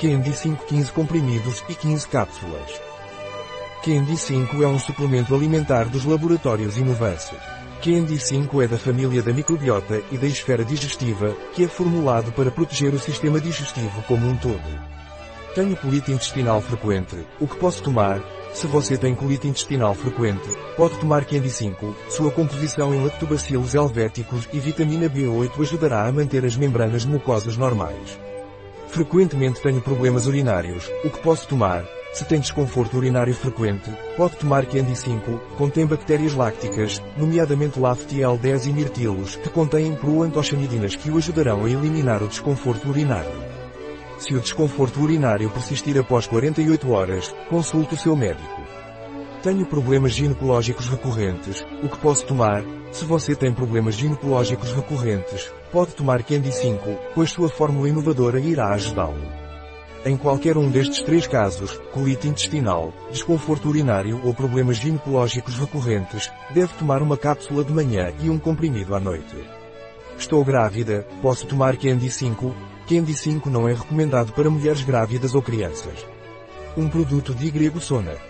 Candy 5 15 comprimidos e 15 cápsulas. Candy 5 é um suplemento alimentar dos laboratórios Inovance. Candy 5 é da família da microbiota e da esfera digestiva, que é formulado para proteger o sistema digestivo como um todo. Tenho colite intestinal frequente, o que posso tomar? Se você tem colite intestinal frequente, pode tomar Candy 5. Sua composição em lactobacilos helvéticos e vitamina B8 ajudará a manter as membranas mucosas normais. Frequentemente tenho problemas urinários, o que posso tomar? Se tem desconforto urinário frequente, pode tomar Candy 5, contém bactérias lácticas, nomeadamente Lactil-10 e mirtilos, que contêm proantocianidinas que o ajudarão a eliminar o desconforto urinário. Se o desconforto urinário persistir após 48 horas, consulte o seu médico. Tenho problemas ginecológicos recorrentes, o que posso tomar? Se você tem problemas ginecológicos recorrentes, pode tomar Candy 5, pois sua fórmula inovadora irá ajudá-lo. Em qualquer um destes três casos, colite intestinal, desconforto urinário ou problemas ginecológicos recorrentes, deve tomar uma cápsula de manhã e um comprimido à noite. Estou grávida, posso tomar Candy 5? Candy 5 não é recomendado para mulheres grávidas ou crianças. Um produto de Grego Sona.